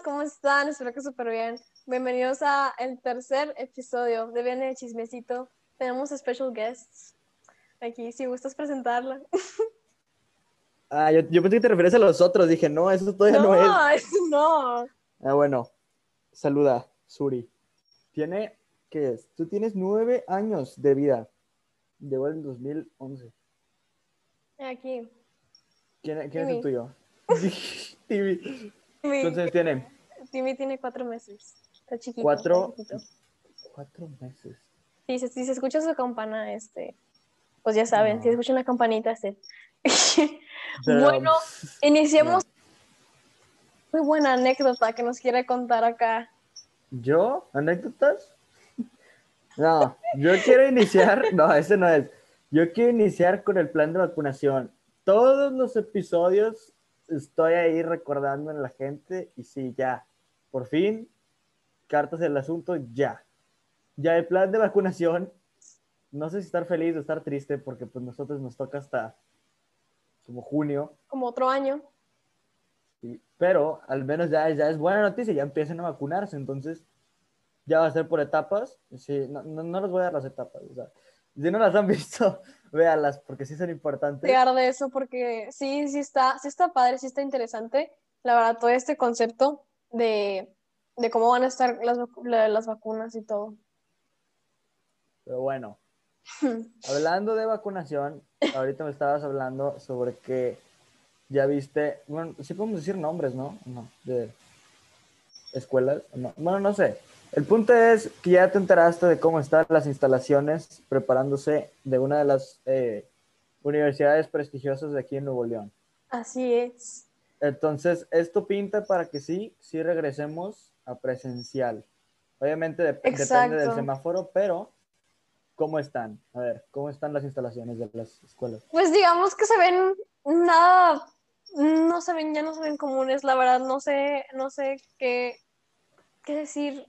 ¿cómo están? Espero que súper bien. Bienvenidos a el tercer episodio de Viene de Chismecito. Tenemos special guests aquí, si gustas presentarla. Ah, yo, yo pensé que te refieres a los otros. Dije, no, eso todavía no, es. No, eso no. Ah, bueno. Saluda, Suri. Tiene, ¿qué es? Tú tienes nueve años de vida. Llegó en 2011. Aquí. ¿Quién, quién es el tuyo? Timmy. ¿Cuántos años tiene? Timmy tiene cuatro meses. Está chiquito. Cuatro. está chiquito. Cuatro meses. Sí, si, si se escucha su campana, este, pues ya saben, No. si se escucha una campanita, este. Pero- bueno, iniciemos. Muy buena anécdota que nos quiere contar acá. ¿Yo? ¿Anécdotas? No, yo quiero iniciar. No, ese no es. Yo quiero iniciar con el plan de vacunación. Todos los episodios estoy ahí recordando a la gente y sí, ya. Por fin, cartas del asunto, ya. Ya el plan de vacunación. No sé si estar feliz o estar triste porque pues nosotros nos toca hasta como junio. Como otro año. Sí, pero al menos ya, ya es buena noticia, ya empiezan a vacunarse, entonces ya va a ser por etapas. Sí, no, no, no les voy a dar las etapas, o sea, si no las han visto, véanlas, porque sí son importantes. Llegar de eso porque sí, sí está, sí está padre, sí está interesante. La verdad, todo este concepto de, de cómo van a estar las, las vacunas y todo. Pero bueno, hablando de vacunación, ahorita me estabas hablando sobre que ya viste, bueno, sí podemos decir nombres, ¿no? No, de escuelas, no, bueno, no sé. El punto es que ya te enteraste de cómo están las instalaciones preparándose de una de las eh, universidades prestigiosas de aquí en Nuevo León. Así es. Entonces, esto pinta para que sí, sí regresemos a presencial. Obviamente dep- depende del semáforo, pero ¿cómo están? A ver, ¿cómo están las instalaciones de las escuelas? Pues digamos que se ven nada, no se ven, ya no se ven comunes, la verdad, no sé, no sé qué, qué decir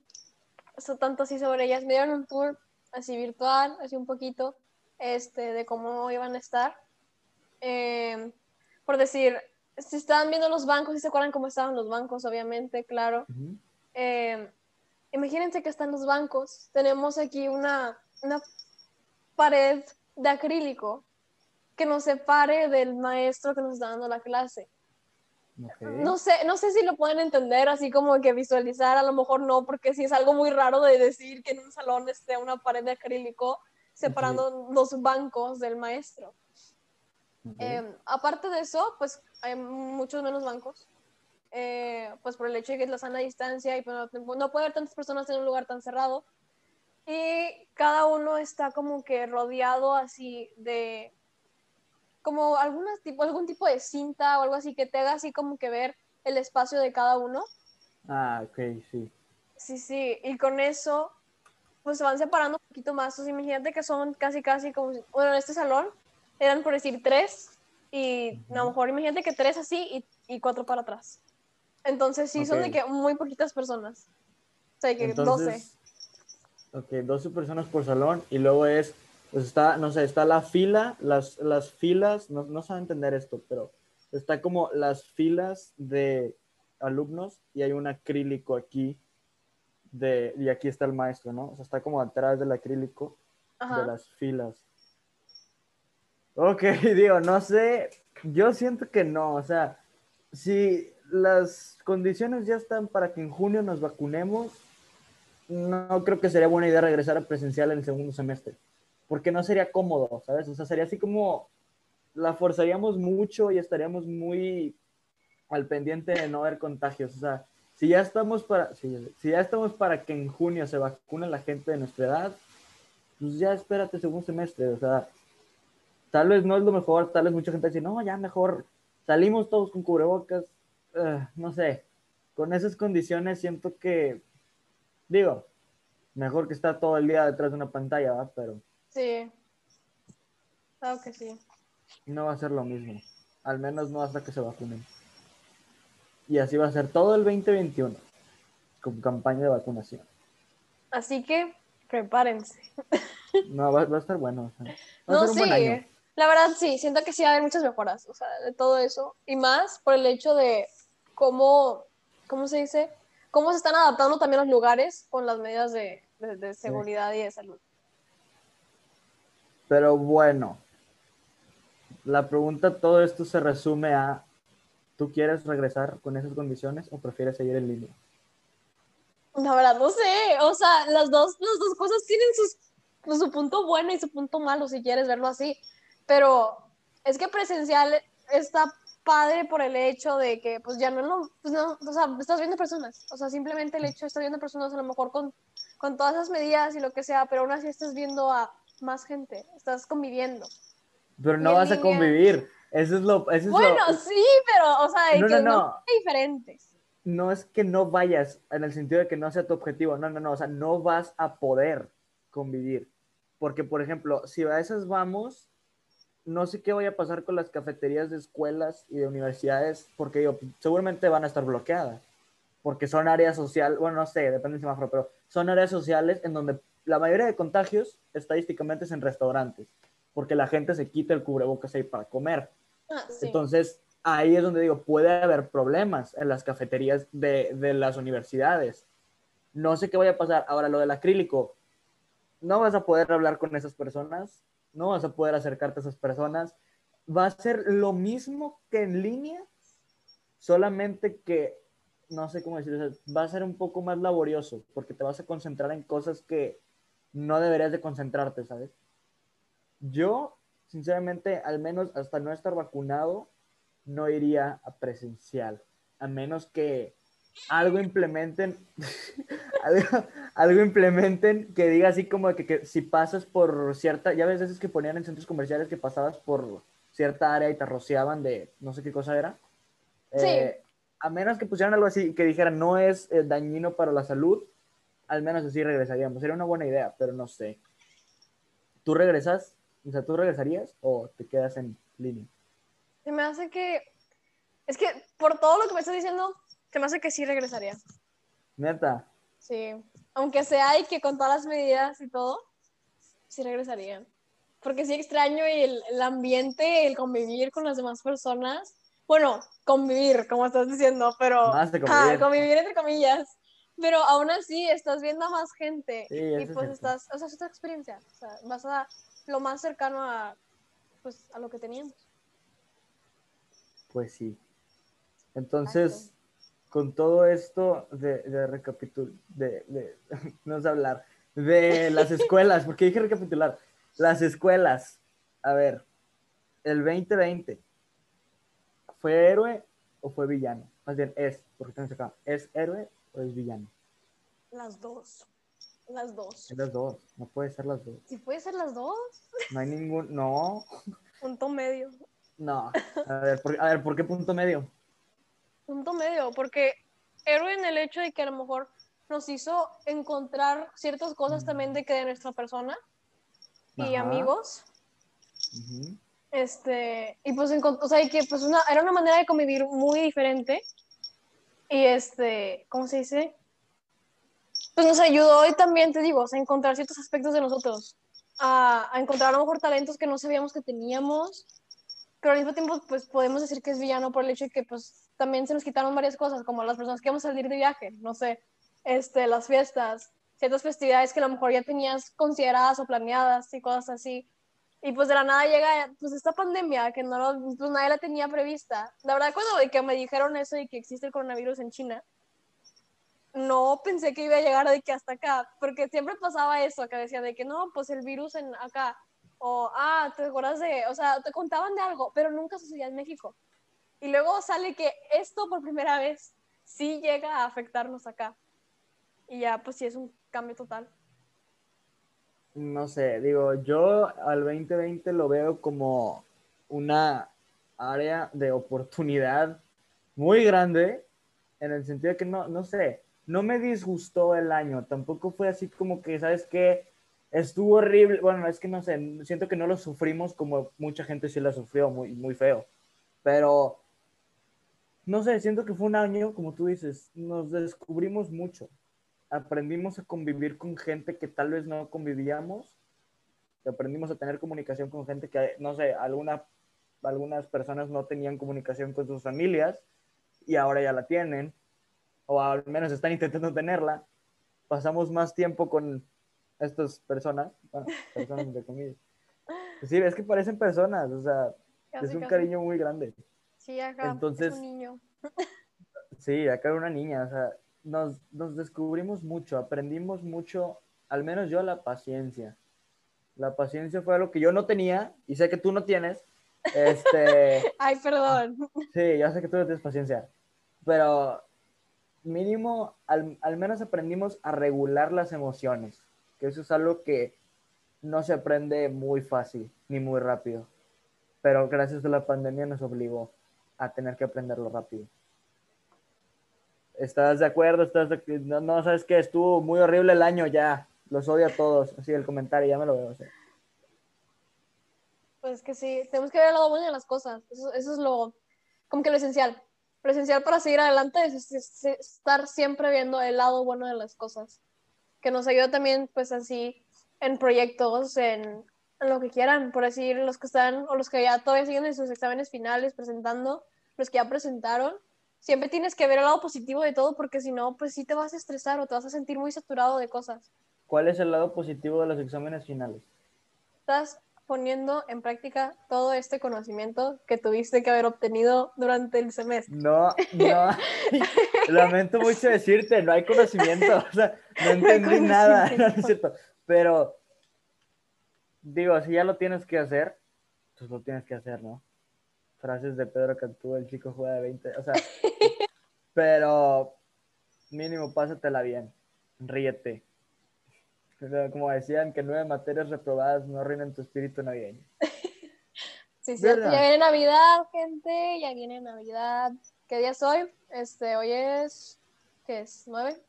eso tanto así sobre ellas. Me dieron un tour así virtual, así un poquito, este, de cómo iban a estar. Eh, por decir, si estaban viendo los bancos, si se acuerdan cómo estaban los bancos, obviamente, claro. Eh, imagínense que están los bancos. Tenemos aquí una, una pared de acrílico que nos separe del maestro que nos está dando la clase. No sé, no sé si lo pueden entender, así como que visualizar, a lo mejor no, porque sí es algo muy raro de decir que en un salón esté una pared de acrílico separando los bancos del maestro. Eh, aparte de eso, pues hay muchos menos bancos, eh, pues por el hecho de que es la sana distancia y pues, no, no puede haber tantas personas en un lugar tan cerrado. Y cada uno está como que rodeado así de, como algunas tipo, algún tipo de cinta o algo así que te haga así como que ver el espacio de cada uno. Ah, ok, sí. Sí, sí, y con eso, pues se van separando un poquito más. Entonces, imagínate que son casi, casi como, bueno, en este salón eran por decir tres, y a lo mejor imagínate que tres así y, y cuatro para atrás. Entonces, sí, son de que muy poquitas personas. O sea, que doce. Entonces, ok, 12 personas por salón y luego es, pues está, no sé, está la fila, las, las filas, no, no saben entender esto, pero está como las filas de alumnos y hay un acrílico aquí de, y aquí está el maestro, ¿no? O sea, está como atrás del acrílico de las filas. Ok, digo, no sé, yo siento que no, o sea, si las condiciones ya están para que en junio nos vacunemos, no creo que sería buena idea regresar a presencial en el segundo semestre, porque no sería cómodo, ¿sabes? O sea, sería así como la forzaríamos mucho y estaríamos muy al pendiente de no haber contagios, o sea, si ya estamos para, si, ya estamos para que en junio se vacune la gente de nuestra edad, pues ya espérate segundo semestre, o sea, tal vez no es lo mejor, tal vez mucha gente dice, no, ya mejor salimos todos con cubrebocas, Ugh, no sé, con esas condiciones siento que, digo, mejor que estar todo el día detrás de una pantalla, ¿va? pero Sí. Claro que sí. no va a ser lo mismo, al menos no hasta que se vacunen. Y así va a ser todo el 2021, con campaña de vacunación. Así que prepárense. No, va, va a estar bueno. o sea, va a No, ser un sí. buen año. La verdad, sí, siento que sí va a haber muchas mejoras, o sea, de todo eso. Y más por el hecho de cómo, ¿cómo se dice? Cómo se están adaptando también los lugares con las medidas de, de, de seguridad y de salud. Pero bueno, la pregunta, todo esto se resume a, ¿tú quieres regresar con esas condiciones o prefieres seguir en línea? La verdad, no sé, o sea, las dos, las dos cosas tienen sus, pues, su punto bueno y su punto malo, si quieres verlo así, pero es que presencial está padre por el hecho de que, pues ya no, no, pues no, o sea, estás viendo personas, o sea, simplemente el hecho de estar viendo personas a lo mejor con, con todas esas medidas y lo que sea, pero aún así estás viendo a más gente, estás conviviendo. Pero no vas a convivir, eso es lo... Eso es bueno, lo... sí, pero, o sea, No, que no, no, diferentes. no es que no vayas en el sentido de que no sea tu objetivo, no, no, no, o sea, no vas a poder convivir. Porque, por ejemplo, si a esas vamos, no sé qué vaya a pasar con las cafeterías de escuelas y de universidades, porque digo, seguramente van a estar bloqueadas, porque son áreas sociales, bueno, no sé, depende del semáforo, pero son áreas sociales en donde la mayoría de contagios estadísticamente es en restaurantes, porque la gente se quita el cubrebocas ahí para comer. Ah, sí. Entonces, ahí es donde digo, puede haber problemas en las cafeterías de, de, las universidades. No sé qué vaya a pasar. Ahora, lo del acrílico, no vas a poder hablar con esas personas, no vas a poder acercarte a esas personas. Va a ser lo mismo que en línea, solamente que, no sé cómo decirlo, sea, va a ser un poco más laborioso, porque te vas a concentrar en cosas que no deberías de concentrarte, ¿sabes? Yo, sinceramente, al menos hasta no estar vacunado, no iría a presencial, a menos que algo implementen, algo, algo, implementen que diga así como que, que, si pasas por cierta, ya ves veces que ponían en centros comerciales que pasabas por cierta área y te rociaban de no sé qué cosa era. Sí. Eh, a menos que pusieran algo así que dijeran no es eh, dañino para la salud, al menos así regresaríamos. Sería una buena idea, pero no sé. ¿Tú regresas? O sea, ¿tú regresarías o te quedas en línea? Se me hace que. Es que por todo lo que me estás diciendo, se me hace que sí regresaría. Neta. Sí. Aunque sea y que con todas las medidas y todo, sí regresaría. Porque sí extraño el, el ambiente, el convivir con las demás personas. Bueno, convivir, como estás diciendo, pero. Más de convivir. Ah, convivir entre comillas. Pero aún así estás viendo a más gente. Sí, y pues es estás. O sea, es otra experiencia. O sea, vas a lo más cercano a. Pues a lo que teníamos. Pues sí. Entonces, Exacto. con todo esto de, de recapitular, de, de, no sé hablar, de las escuelas, porque dije recapitular, las escuelas, a ver, el 2020, ¿fue héroe o fue villano? Más bien, es, porque acá, ¿es héroe o es villano? Las dos. Las dos. Es las dos, no puede ser las dos. Si puede ser las dos. No hay ningún, no. Punto medio. No, a ver, por, a ver, ¿por qué punto medio? Punto medio, porque héroe en el hecho de que a lo mejor nos hizo encontrar ciertas cosas también de que de nuestra persona y Ajá. amigos. Este, y pues, o sea, y que pues una, era una manera de convivir muy diferente. Y este, ¿cómo se dice? Pues nos ayudó y también, te digo, a encontrar ciertos aspectos de nosotros, a, a encontrar a lo mejor talentos que no sabíamos que teníamos, pero al mismo tiempo, pues podemos decir que es villano por el hecho de que pues también se nos quitaron varias cosas, como las personas que íbamos a salir de viaje, no sé, este, las fiestas, ciertas festividades que a lo mejor ya tenías consideradas o planeadas y cosas así. Y pues de la nada llega pues esta pandemia que no lo- pues nadie la tenía prevista. La verdad cuando que me dijeron eso y que existe el coronavirus en China, no pensé que iba a llegar de que hasta acá, porque siempre pasaba eso, que decían de que no, pues el virus en acá, o ah, te acuerdas de, o sea, te contaban de algo, pero nunca sucedía en México. Y luego sale que esto por primera vez sí llega a afectarnos acá. Y ya, pues sí es un cambio total. No sé, digo, yo al 2020 lo veo como una área de oportunidad muy grande, en el sentido de que no, no sé, no me disgustó el año, tampoco fue así como que, ¿sabes qué? Estuvo horrible, bueno, es que no sé, siento que no lo sufrimos como mucha gente sí la sufrió, muy, muy feo, pero no sé, siento que fue un año, como tú dices, nos descubrimos mucho aprendimos a convivir con gente que tal vez no convivíamos, aprendimos a tener comunicación con gente que, no sé, alguna, algunas personas no tenían comunicación con sus familias y ahora ya la tienen. o al menos están intentando tenerla, pasamos más tiempo con estas personas, bueno, personas de comillas. Pues sí, es que parecen personas, o sea, Casi, es un casi. cariño muy grande. Sí, acá Entonces- es un niño. Sí, acá era una niña, o sea, nos, nos descubrimos mucho, aprendimos mucho, al menos yo, la paciencia. La paciencia fue algo que yo no tenía y sé que tú no tienes. Este, Ay, perdón. sí, yo sé que tú no tienes paciencia, pero mínimo, al, al menos aprendimos a regular las emociones, que eso es algo que no se aprende muy fácil ni muy rápido, pero gracias a la pandemia nos obligó a tener que aprenderlo rápido. ¿Estás de acuerdo? ¿Estás de- No, no, sabes que estuvo muy horrible el año ya. Los odio a todos. Así el comentario, ya me lo veo. Pues que sí, tenemos que ver el lado bueno de las cosas. Eso, es lo, como que lo esencial. Lo esencial para seguir adelante es estar siempre viendo el lado bueno de las cosas. Que nos ayuda también, pues así, en proyectos, en, en lo que quieran. Por decir, los que están, o los que ya todavía siguen en sus exámenes finales presentando, los que ya presentaron. Siempre tienes que ver el lado positivo de todo, porque si no, pues sí te vas a estresar o te vas a sentir muy saturado de cosas. ¿Cuál es el lado positivo de los exámenes finales? estás poniendo en práctica todo este conocimiento que tuviste que haber obtenido durante el semestre. No, no. Lamento mucho decirte, no hay conocimiento. O sea, no entendí nada. No, no es cierto. Pero, digo, si ya lo tienes que hacer, pues lo tienes que hacer, ¿no? Frases de Pedro Cantú, el chico juega de 20. O sea, pero mínimo, pásatela bien. Ríete. Como decían, que nueve materias reprobadas no arruinan tu espíritu navideño. Sí. ¿Verdad? Ya viene Navidad, gente. Ya viene Navidad. ¿Qué día es hoy? Este, hoy es. ¿Qué es? ¿Nueve?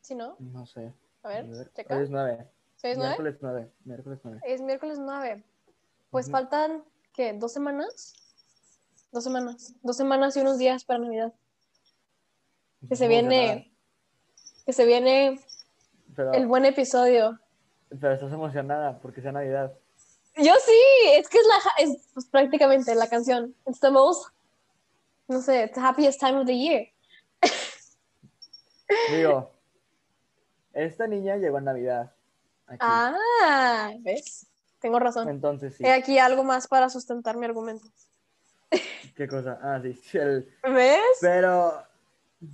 ¿Sí, no? No sé. A ver, checa. Hoy es nueve. ¿Sí es nueve? Miércoles nueve. Miércoles nueve. Es miércoles 9. Pues faltan, ¿qué? ¿Dos semanas? Dos semanas. Dos semanas y unos días para Navidad. Que se viene. Que se viene Pero, el buen episodio. pero estás emocionada porque sea Navidad. Yo sí, es que es la es pues, prácticamente la canción. It's the most, no sé, the happiest time of the year. Digo, esta niña llegó en Navidad. Aquí. Ah, ¿ves? Tengo razón. Entonces sí. He aquí algo más para sustentar mi argumento. ¿Qué cosa? Ah, sí, el- ¿Ves? Pero,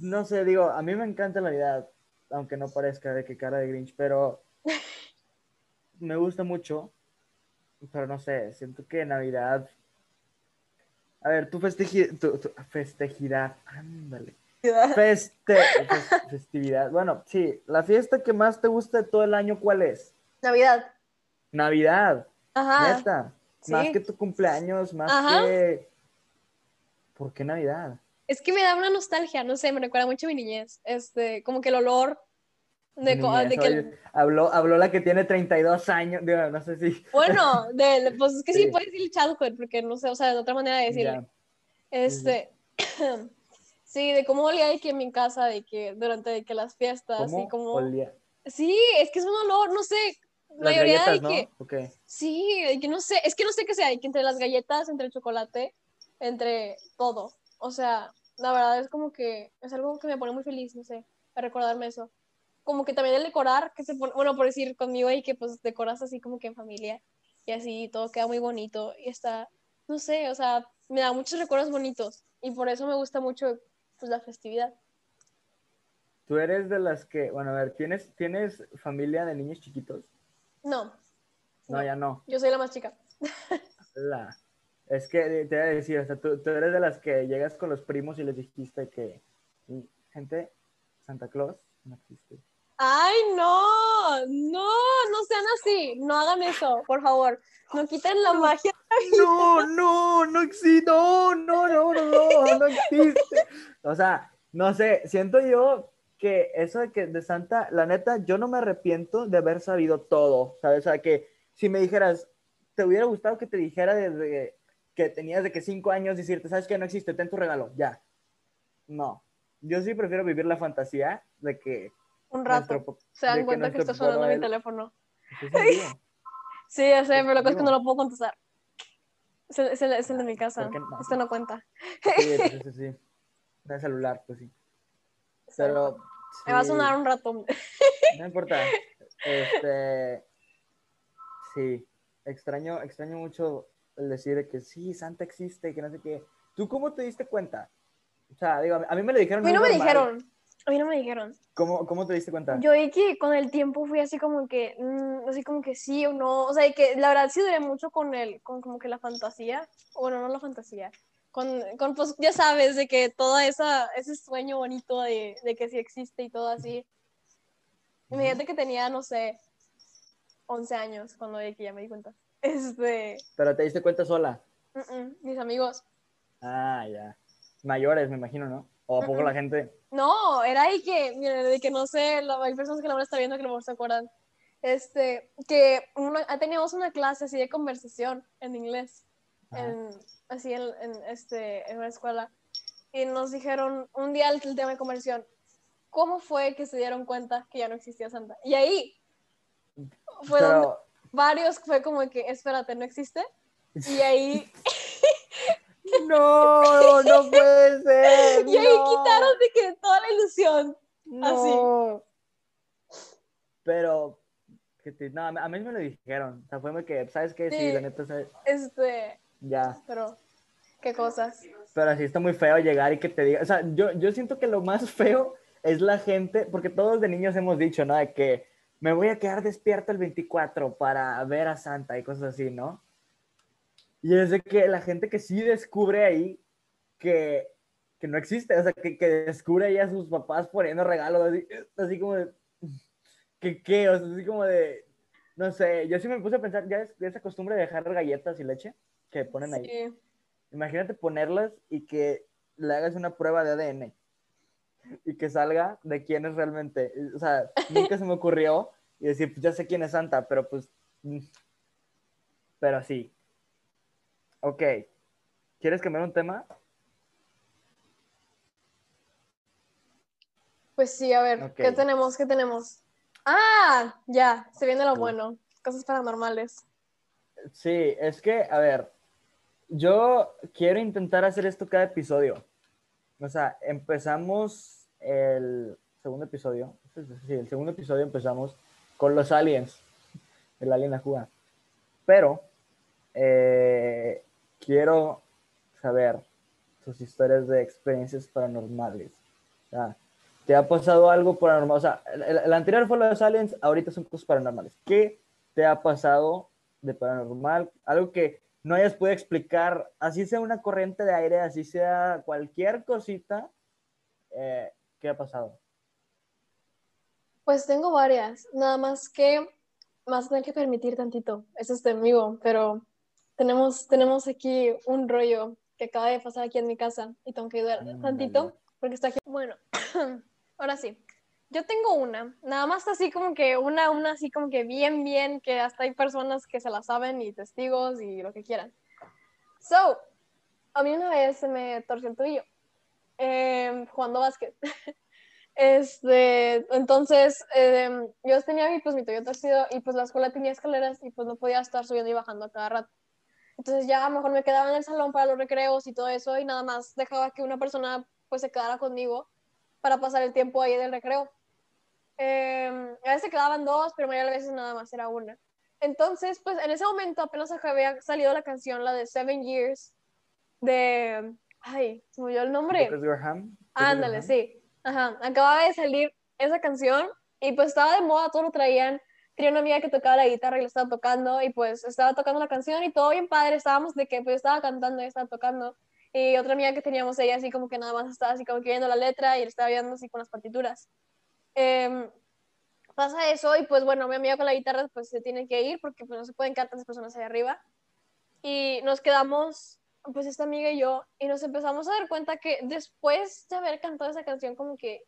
no sé, digo, a mí me encanta Navidad, aunque no parezca de que cara de Grinch, pero me gusta mucho. Pero no sé, siento que Navidad. A ver, tu, festeji- tu, tu festejidad, ándale. Feste fes- festividad. Bueno, sí, la fiesta que más te gusta de todo el año, ¿cuál es? Navidad. Navidad, Ajá. neta. sí. Más que tu cumpleaños, más Ajá. que. ¿Por qué Navidad? Es que me da una nostalgia, no sé, me recuerda mucho a mi niñez. Este, como que el olor de, Niñez, de que. oye, habló, habló la que tiene 32 años, digo, no sé si. Bueno, de, pues es que sí, Sí. puedes decir childhood, porque no sé, o sea, de otra manera de decirle. Ya. Este, sí, de cómo olía de que en mi casa, de que durante de que las fiestas ¿Cómo y como... olía? Sí, es que es un olor, no sé, la mayoría galletas, de ¿no? que... Ok. Sí, de que no sé, es que no sé qué sea, de que entre las galletas, entre el chocolate, entre todo. O sea, la verdad es como que es algo que me pone muy feliz, no sé, a recordarme eso. Como que también el decorar, que se pone, bueno, por decir conmigo y que pues decoras así como que en familia y así todo queda muy bonito y está, no sé, o sea, me da muchos recuerdos bonitos y por eso me gusta mucho pues la festividad. Tú eres de las que, bueno, a ver, ¿tienes, ¿tienes familia de niños chiquitos? No, No, No. ya no. yo soy la más chica. La- Es que te voy a decir, o sea, tú, tú eres de las que llegas con los primos y les dijiste que, "Mm, gente, Santa Claus no existe. Ay, no, no, no sean así, no hagan eso, por favor, no quiten la magia. No, no, no existe, no, no, no, no, no, no existe. O sea, no sé, siento yo que eso de que de Santa, la neta, yo no me arrepiento de haber sabido todo, ¿sabes? O sea, que si me dijeras, te hubiera gustado que te dijera desde que tenías de que cinco años decirte, ¿sabes que No existe, ten tu regalo, ya. No, yo sí prefiero vivir la fantasía de que Un rato, nuestro- se dan que cuenta que, nuestro está sonando mi teléfono. es. Sí, ya sé, pero la cosa es que no lo puedo contestar. Es el, es el- es el de mi casa, ¿Por qué no? este no cuenta. Sí, pues ese sí. De celular, pues sí. Pero. Me va a sí, sonar un rato. No importa. Este. Sí. Extraño, extraño mucho el decir de que sí, Santa existe, que no sé qué. ¿Tú cómo te diste cuenta? O sea, digo, a mí me lo dijeron. A mí no me normal. dijeron. A mí no me dijeron. ¿Cómo, ¿Cómo te diste cuenta? Yo vi que con el tiempo fui así como que, mm, así como que sí o no. O sea, y que la verdad sí duré mucho con el, con como que la fantasía. Bueno, no la fantasía. Con, con pues ya sabes, de que todo esa, ese sueño bonito de, de que sí existe y todo así. Imagínate que tenía, no sé, 11 años cuando vi que ya me di cuenta. Este, Pero te diste cuenta sola. mis amigos. Ah, ya. Mayores, me imagino, ¿no? O a poco la gente. No, era ahí que, mira, de que no sé, la- hay personas que la van a estar viendo que mejor se acuerdan. Este, que uno- ah, teníamos una clase así de conversación en inglés, en, así en, en, este, en una escuela. Y nos dijeron un día el, el tema de conversión, ¿cómo fue que se dieron cuenta que ya no existía Santa? Y ahí fue donde varios fue como que, espérate, ¿no existe? Y ahí, no, no puede ser. y ahí no, quitaron de que toda la ilusión. No. Pero, que te- no, a mí me lo dijeron. O sea, fue muy que, ¿sabes qué? Sí, Sí. la neta. Este, ya. pero, qué cosas. Pero sí está muy feo llegar y que te diga, o sea, yo, yo siento que lo más feo es la gente, porque todos de niños hemos dicho, ¿no? De que me voy a quedar despierto el 24 para ver a Santa y cosas así, ¿no? Y es de que la gente que sí descubre ahí que, que no existe, o sea, que, que descubre ahí a sus papás poniendo regalos, así, así como de, que qué, o sea, así como de, no sé, yo sí me puse a pensar, ya es, esa costumbre de dejar galletas y leche que ponen ahí. Sí. Imagínate ponerlas y que le hagas una prueba de ADN y que salga de quién es realmente. O sea, nunca se me ocurrió y decir, pues ya sé quién es Santa, pero pues. mm. Pero sí. Ok. ¿Quieres cambiar un tema? Pues sí, a ver. ¿qué tenemos? ¿Qué tenemos? Ah, ya, se viene lo Sí. bueno. Cosas paranormales. Sí, es que, a ver, yo quiero intentar hacer esto cada episodio. O sea, empezamos el segundo episodio. Sí, el segundo episodio empezamos con los aliens. El alien la juga. Pero eh, quiero saber sus historias de experiencias paranormales. ¿te ha pasado algo paranormal? O sea, el, anterior fue los aliens, ahorita son cosas paranormales. ¿Qué te ha pasado de paranormal? Algo que no hayas podido explicar, así sea una corriente de aire, así sea cualquier cosita, eh, ¿qué ha pasado? Pues tengo varias, nada más que más tener que permitir tantito. Eso es de amigo, pero tenemos, tenemos aquí un rollo que acaba de pasar aquí en mi casa y tengo que ayudar Mm, tantito porque está aquí. Bueno, ahora sí. Yo tengo una, nada más así como que una, una así como que bien, bien, que hasta hay personas que se la saben y testigos y lo que quieran. So, a mí una vez se me torció el tobillo eh, jugando básquet. Este, entonces, eh, yo tenía mi, pues, mi tobillo torcido y pues la escuela tenía escaleras y pues no podía estar subiendo y bajando a cada rato. Entonces ya a lo mejor me quedaba en el salón para los recreos y todo eso y nada más dejaba que una persona pues se quedara conmigo para pasar el tiempo ahí del recreo. Eh, a veces se quedaban dos, pero mayoría de veces nada más era una. Entonces, pues en ese momento apenas había salido la canción, la de Seven Years, de... Ay, se me olvidó el nombre. Ándale, sí. Ajá, acababa de salir esa canción y pues estaba de moda, todos lo traían. Tenía una amiga que tocaba la guitarra y la estaba tocando y pues estaba tocando la canción y todo bien padre, estábamos de que pues estaba cantando y estaba tocando. Y otra amiga que teníamos ella así como que nada más estaba así como que viendo la letra y le estaba viendo así con las partituras. Em, pasa eso y pues bueno, mi amiga con la guitarra pues se tiene que ir porque pues no se pueden quedar tantas personas ahí arriba. Y nos quedamos pues esta amiga y yo, y nos empezamos a dar cuenta que después de haber cantado esa canción, como que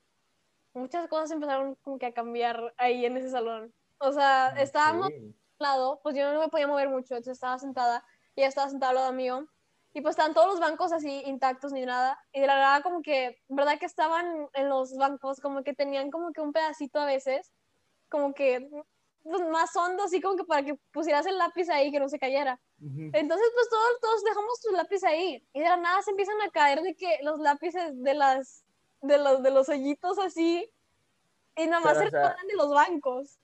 muchas cosas empezaron como que a cambiar ahí en ese salón. O sea, estábamos lado, pues yo no me podía mover mucho, entonces estaba sentada, y ella estaba sentada al lado mío, y pues estaban todos los bancos así intactos ni nada, y de la nada como que, ¿verdad que estaban en los bancos? Como que tenían como que un pedacito a veces, como que más hondo, así como que para que pusieras el lápiz ahí que no se cayera. Entonces, pues todos, todos dejamos sus lápices ahí. Y de la nada se empiezan a caer de que los lápices de las, de los, de los hoyitos así, y nada más Pero, se o sea, de los bancos.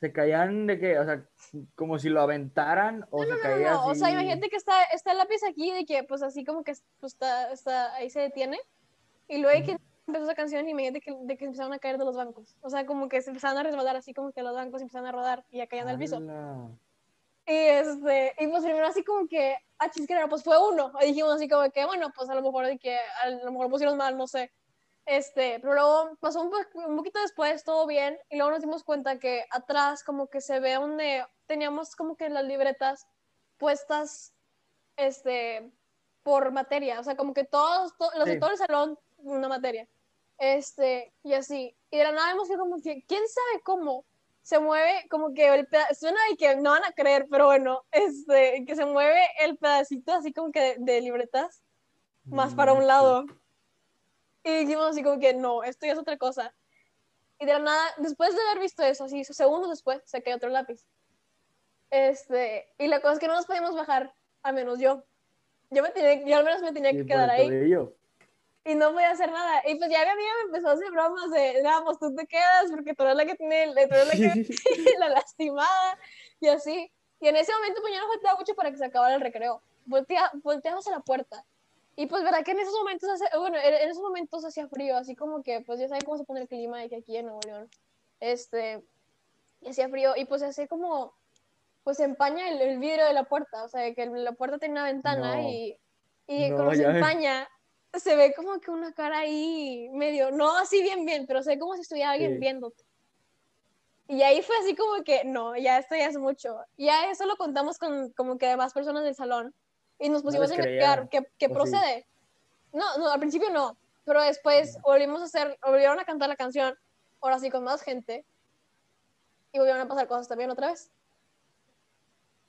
Se caían de que, o sea, como si lo aventaran o se No, caía no, o así. sea, imagínate que está, está el lápiz aquí, de que pues así como que pues, está, está, ahí se detiene, y luego de que empezó esa canción, y imagínate que, de que empezaron a caer de los bancos. O sea, como que se empezaron a resbalar así como que los bancos empezaron a rodar y ya caían al piso. Y este, y pues primero así como que, ah, chisquera, pues fue uno. Y dijimos así como que, bueno, pues a lo mejor de que a lo mejor pusieron mal, no sé. Este, pero luego pasó un, un poquito después, todo bien, y luego nos dimos cuenta que atrás como que se ve donde teníamos como que las libretas puestas, este, por materia, o sea, como que todos, to- los de Sí. todo el salón, una materia. Este, y así. Y de la nada vemos que como que, ¿quién sabe cómo? Se mueve como que el suena y que no van a creer, pero bueno, este, que se mueve el pedacito así como que de, de libretas más para un lado. Y dijimos así como que no, esto ya es otra cosa. Y de la nada, después de haber visto eso, así segundos después, se cae otro lápiz. Este, y la cosa es que no nos podíamos bajar, al menos yo. Yo, me tenía, yo al menos me tenía que quedar ahí tobillo. Y no podía hacer nada. Y pues ya mi amiga me empezó a hacer bromas de, no, pues tú te quedas porque tú eres la que tiene, tú eres la, que, la lastimada y así. Y en ese momento pues ya no faltaba mucho para que se acabara el recreo. Voltea, volteamos a la puerta. Y pues verdad que en esos momentos, hace, bueno, en, esos momentos hacía frío, así como que pues ya saben cómo se pone el clima de que aquí en Nuevo León. Este, y hacía frío y pues hace como, pues se empaña el, el vidrio de la puerta, o sea, que la puerta tiene una ventana No. y, y No, cuando se empaña, se ve como que una cara ahí medio, no así bien bien, pero se ve como si estuviera alguien Sí. viéndote. Y ahí fue así como que, no, ya esto ya es mucho. Ya eso lo contamos con como que demás personas del salón. Y nos pusimos a investigar qué, qué ¿o sí? procede. No, no, al principio no. Pero después volvimos a hacer, volvieron a cantar la canción, ahora sí con más gente. Y volvieron a pasar cosas también otra vez.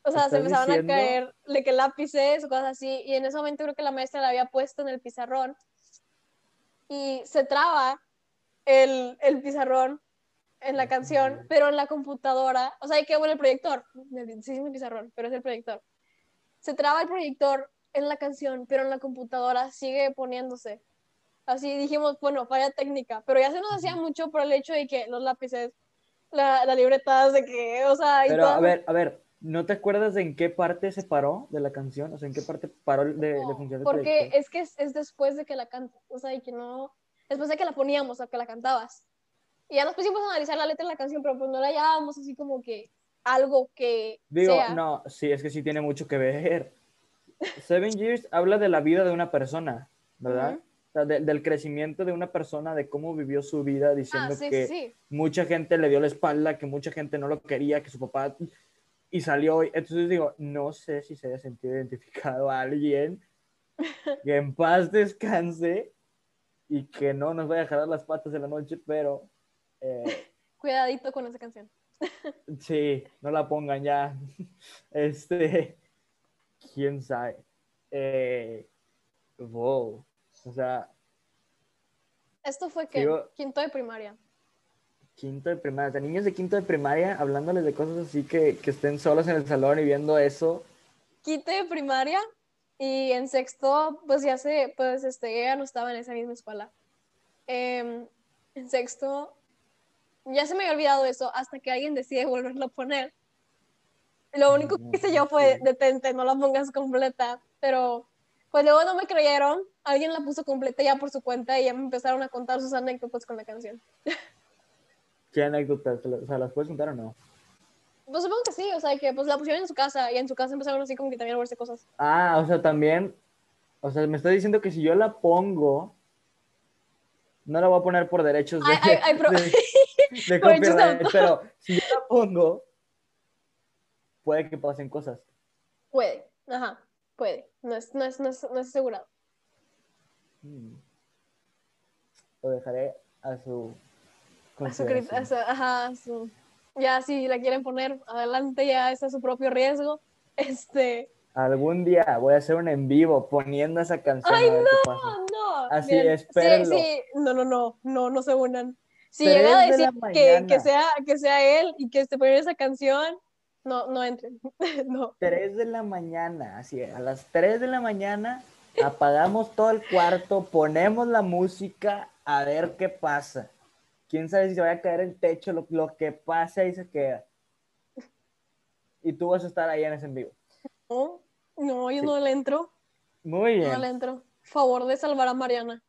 O sea, se ¿Estás empezaban diciendo? a caer de que lápices cosas así. Y en ese momento creo que la maestra la había puesto en el pizarrón. Y se traba el, el pizarrón en la canción, pero en la computadora, o sea, hay que bueno el proyector, sí es el pizarrón, pero es el proyector. Se traba el proyector en la canción, pero en la computadora sigue poniéndose. Así dijimos, bueno, falla técnica, pero ya se nos hacía mucho por el hecho de que los lápices, la, las libretas, de que, o sea, y Pero todas a ver, a ver, ¿no te acuerdas de en qué parte se paró de la canción? O sea, ¿en qué parte paró de, de porque es que es, es después de que la cantas, o sea, y que no, después de que la poníamos o que la cantabas. Y ya nos pusimos a analizar la letra de la canción, pero pues no la hallábamos así como que algo que Digo, sea. no, sí, es que sí tiene mucho que ver. Seven Years habla de la vida de una persona, ¿verdad? Ujú. O sea, de- del crecimiento de una persona, de cómo vivió su vida, Ah, diciendo sí, que sí. mucha gente le dio la espalda, que mucha gente no lo quería, que su papá y salió. y- Entonces digo, no sé si se haya sentido identificado a alguien que en paz descanse y que no nos vaya a jalar las patas en la noche, pero eh, Cuidadito con esa canción. sí, no la pongan ya. Este, quién sabe. Eh, wow. O sea, Esto fue que quinto de primaria. Quinto de primaria, o sea, niños de quinto de primaria hablándoles de cosas así que, que estén solos en el salón y viendo eso. Quinto de primaria y en sexto, pues ya se, pues este, ya no estaba en esa misma escuela. Em, en sexto, ya se me había olvidado eso hasta que alguien decide volverlo a poner. Lo único que hice yo fue, detente, no la pongas completa, pero pues luego no me creyeron, alguien la puso completa ya por su cuenta y ya me empezaron a contar sus anécdotas con la canción. ¿Qué anécdotas? O sea, ¿las puedes contar o no? Pues supongo que sí, o sea, que pues la pusieron en su casa y en su casa empezaron así como que también a verse cosas. Ah, o sea, también, o sea, me está diciendo que si yo la pongo, no la voy a poner por derechos de, Ay, pero- de- de copyright, si yo la pongo, puede que pasen cosas. Puede, ajá, puede, no es, no es, no es, no es asegurado. Hmm. Lo dejaré a su A su a su- ajá, su- ya si la quieren poner adelante, ya es a su propio riesgo. Este, Algún día voy a hacer un en vivo poniendo esa canción. Ay, no, no. Así bien. espérenlo. Sí, sí, no, no, no, no, no se unan. Si llega a de decir la que, que, sea, que sea él y que esté poniendo esa canción, no, no entren. no. 3 de la mañana, así a las 3 de la mañana apagamos todo el cuarto, ponemos la música a ver qué pasa. Quién sabe si se vaya a caer el techo, lo, lo que pasa y se queda. Y tú vas a estar ahí en ese en vivo. No, no, yo Sí. no le entro. Muy No bien. le entro. Favor de salvar a Mariana.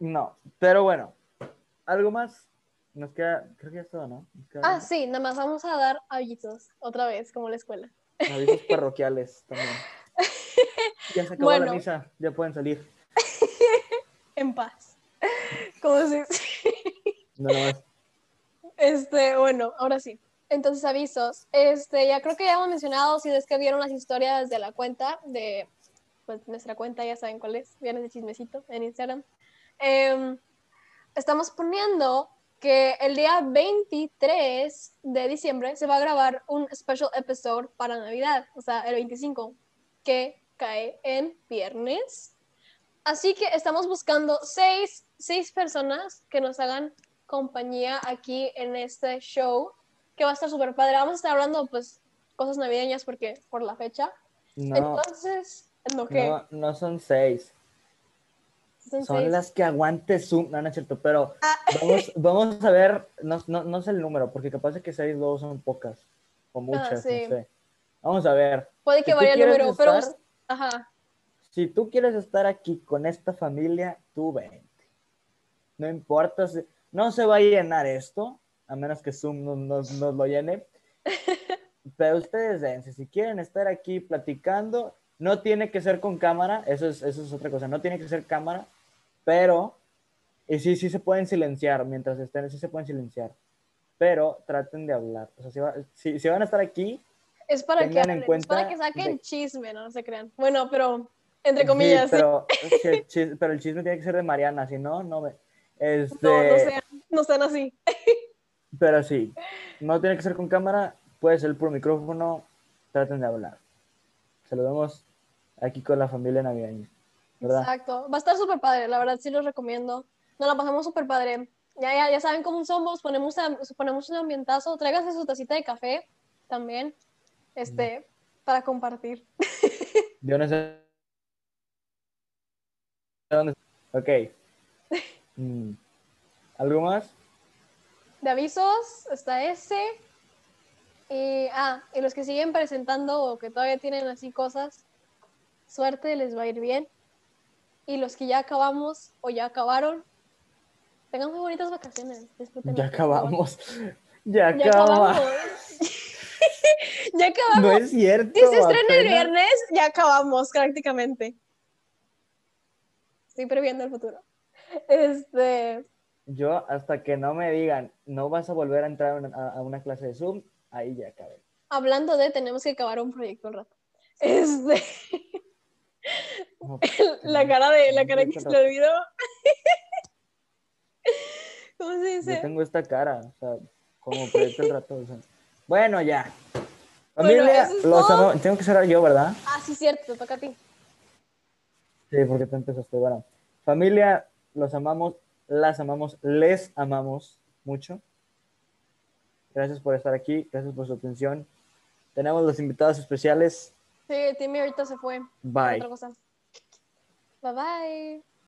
No, pero bueno, ¿algo más? Nos queda, creo que ya es todo, ¿no? Ah, sí, nada más vamos a dar avisos otra vez, como la escuela. avisos parroquiales también. Ya se acabó Bueno. la misa, ya pueden salir. En paz. Como si... Este, bueno, ahora sí. Entonces, avisos. Este, ya creo que ya hemos mencionado, si es que vieron las historias de la cuenta, de pues, nuestra cuenta, ya saben cuál es, Viernes de Chismecito en Instagram. Em, estamos poniendo que el día 23 de diciembre se va a grabar un special episode para Navidad, o sea, el 25, que cae en viernes. Así que estamos buscando seis, seis personas que nos hagan compañía aquí en este show, que va a estar súper padre. Vamos a estar hablando, pues, cosas navideñas porque por la fecha. No, Entonces, ¿no qué? no, no son seis. Son Son seis. las que aguante Zoom. No, no es cierto, pero Ah. vamos, vamos a ver, no, no, no sé el número, porque capaz de que seis luego son pocas, o muchas, Ah, sí. no sé. Vamos a ver. Puede que si varíe el número, pero... estar- Ajá. Si tú quieres estar aquí con esta familia, tú vente. No importa, si- no se va a llenar esto, a menos que Zoom nos, nos- nos lo llene. Pero ustedes dense, si quieren estar aquí platicando, no tiene que ser con cámara, eso es, eso es otra cosa, no tiene que ser cámara, pero, y sí, sí se pueden silenciar, mientras estén, sí se pueden silenciar, pero traten de hablar. O sea, si, va- si- si van a estar aquí, Es para que, hablen, es para que saquen de- chisme, no, No se crean. Bueno, pero entre comillas, sí. pero, sí, pero el chisme tiene que ser de Mariana, si no, no me. Este, no, no sean, no sean así. Pero sí, no tiene que ser con cámara, puede ser por micrófono, traten de hablar. Saludamos aquí con la familia navideña, ¿verdad? Exacto. Va a estar súper padre, la verdad sí los recomiendo. Nos la pasamos súper padre. Ya, ya, ya saben cómo somos, ponemos, a- ponemos un ambientazo. Tráiganse su tacita de café también, este, para compartir. Yo no sé dónde. Ok. Mm. ¿Algo más? De avisos está ese. Y, ah, y los que siguen presentando o que todavía tienen así cosas, suerte, les va a ir bien. Y los que ya acabamos o ya acabaron, tengan muy bonitas vacaciones. Ya acabamos. Ya Ya acabamos. acabamos. ya acabamos. No es cierto. Si se estrena el viernes, ya acabamos prácticamente. Estoy previendo el futuro. Este, Yo, hasta que no me digan, no vas a volver a entrar a una, a- a una clase de Zoom, ahí ya acabé. hablando de, tenemos que acabar un proyecto un rato. Este, la cara de, la cara que se le olvidó. ¿Cómo se Yo dice? tengo esta cara, o sea, como proyecto el rato. o sea. Bueno, ya. Bueno, Familia, eso es los todo. amo- Tengo que cerrar yo, ¿verdad? Ah, sí, cierto, te toca a ti. Sí, porque tú empezaste. Bueno, familia, los amamos, las amamos, les amamos mucho. Gracias por estar aquí, gracias por su atención. Tenemos los invitados especiales. Sí, Timmy ahorita se fue. Bye. Otra cosa. Bye bye.